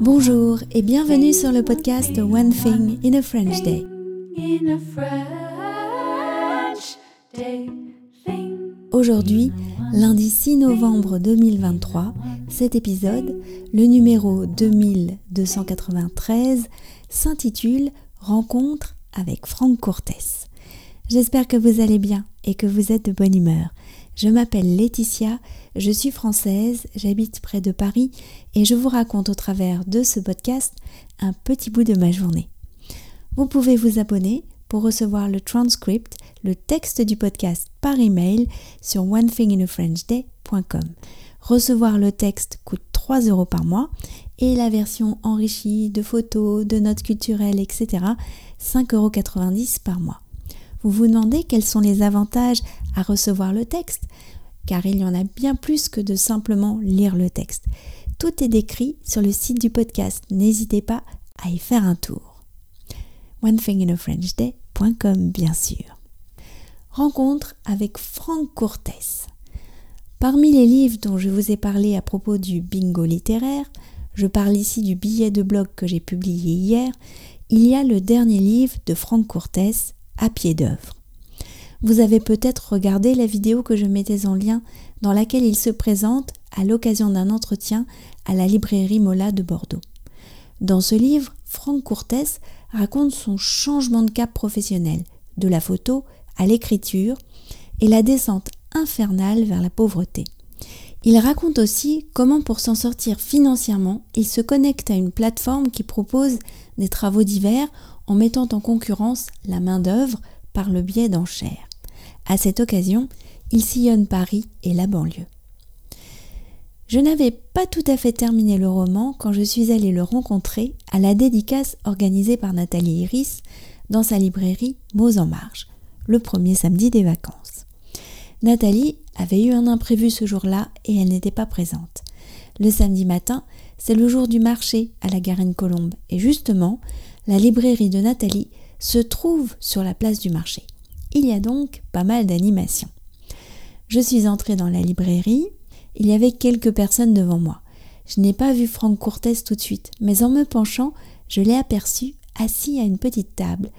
Bonjour et bienvenue sur le podcast One Thing in a French Day. Aujourd'hui, lundi 6 novembre 2023, cet épisode, le numéro 2293, s'intitule Rencontre avec Franck Cortès. J'espère que vous allez bien et que vous êtes de bonne humeur. Je m'appelle Laetitia, je suis française, j'habite près de Paris et je vous raconte au travers de ce podcast un petit bout de ma journée. Vous pouvez vous abonner pour recevoir le transcript, le texte du podcast par email sur onethinginafrenchday.com. Recevoir le texte coûte 3 euros par mois et la version enrichie de photos, de notes culturelles, etc. 5,90 euros par mois. Vous vous demandez quels sont les avantages à recevoir le texte Car il y en a bien plus que de simplement lire le texte. Tout est décrit sur le site du podcast. N'hésitez pas à y faire un tour. OneThingInAFrenchDay.com bien sûr. Rencontre avec Franck Cortès. Parmi les livres dont je vous ai parlé à propos du bingo littéraire, je parle ici du billet de blog que j'ai publié hier, il y a le dernier livre de Franck Cortès, à pied d'œuvre. Vous avez peut-être regardé la vidéo que je mettais en lien dans laquelle il se présente à l'occasion d'un entretien à la librairie Mola de Bordeaux. Dans ce livre, Franck Courtès raconte son changement de cap professionnel, de la photo à l'écriture et la descente infernale vers la pauvreté. Il raconte aussi comment pour s'en sortir financièrement, il se connecte à une plateforme qui propose des travaux divers en mettant en concurrence la main-d'œuvre par le biais d'enchères. À cette occasion, il sillonne Paris et la banlieue. Je n'avais pas tout à fait terminé le roman quand je suis allée le rencontrer à la dédicace organisée par Nathalie Iris dans sa librairie Mots en Marge, le premier samedi des vacances. Nathalie avait eu un imprévu ce jour-là et elle n'était pas présente. Le samedi matin, c'est le jour du marché à la Garenne-Colombe et justement, la librairie de Nathalie se trouve sur la place du marché. Il y a donc pas mal d'animations. Je suis entrée dans la librairie, il y avait quelques personnes devant moi. Je n'ai pas vu Franck Courtès tout de suite, mais en me penchant, je l'ai aperçu assis à une petite table.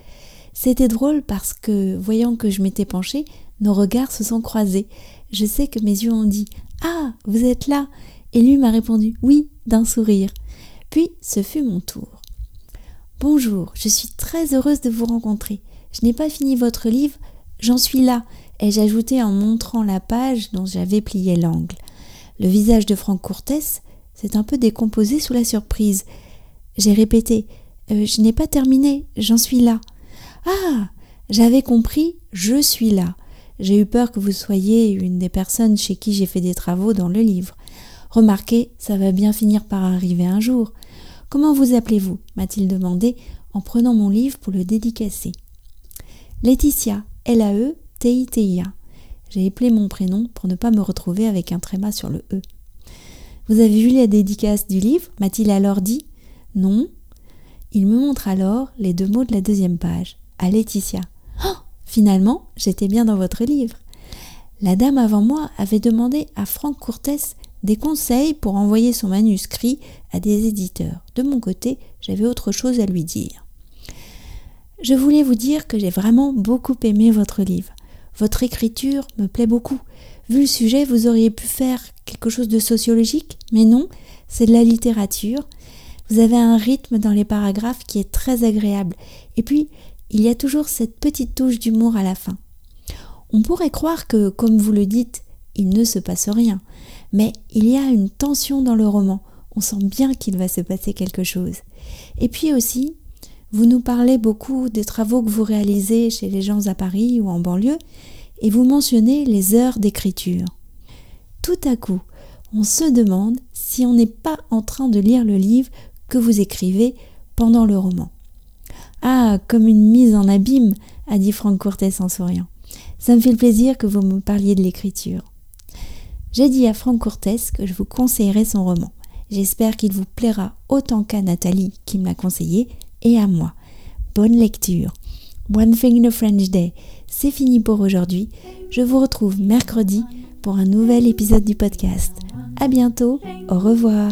C'était drôle parce que, voyant que je m'étais penchée, nos regards se sont croisés. Je sais que mes yeux ont dit Ah, vous êtes là Et lui m'a répondu Oui, d'un sourire. Puis ce fut mon tour. Bonjour, je suis très heureuse de vous rencontrer. Je n'ai pas fini votre livre, j'en suis là, ai-je ajouté en montrant la page dont j'avais plié l'angle. Le visage de Franck Courtès s'est un peu décomposé sous la surprise. J'ai répété euh, Je n'ai pas terminé, j'en suis là. Ah J'avais compris, je suis là. J'ai eu peur que vous soyez une des personnes chez qui j'ai fait des travaux dans le livre. Remarquez, ça va bien finir par arriver un jour. Comment vous appelez-vous m'a-t-il demandé en prenant mon livre pour le dédicacer. Laetitia, L-A-E-T-I-T-I-A. J'ai éplé mon prénom pour ne pas me retrouver avec un tréma sur le E. Vous avez vu la dédicace du livre m'a-t-il alors dit. Non. Il me montre alors les deux mots de la deuxième page. À Laetitia. Oh Finalement, j'étais bien dans votre livre. La dame avant moi avait demandé à Franck Courtès des conseils pour envoyer son manuscrit à des éditeurs. De mon côté, j'avais autre chose à lui dire. Je voulais vous dire que j'ai vraiment beaucoup aimé votre livre. Votre écriture me plaît beaucoup. Vu le sujet, vous auriez pu faire quelque chose de sociologique, mais non, c'est de la littérature. Vous avez un rythme dans les paragraphes qui est très agréable. Et puis, il y a toujours cette petite touche d'humour à la fin. On pourrait croire que, comme vous le dites, il ne se passe rien. Mais il y a une tension dans le roman. On sent bien qu'il va se passer quelque chose. Et puis aussi, vous nous parlez beaucoup des travaux que vous réalisez chez les gens à Paris ou en banlieue, et vous mentionnez les heures d'écriture. Tout à coup, on se demande si on n'est pas en train de lire le livre que vous écrivez pendant le roman. Ah, comme une mise en abîme, a dit Franck Courtès en souriant. Ça me fait le plaisir que vous me parliez de l'écriture. J'ai dit à Franck Courtès que je vous conseillerais son roman. J'espère qu'il vous plaira autant qu'à Nathalie qui me l'a conseillé et à moi. Bonne lecture. One Thing in a French Day, c'est fini pour aujourd'hui. Je vous retrouve mercredi pour un nouvel épisode du podcast. À bientôt. Au revoir.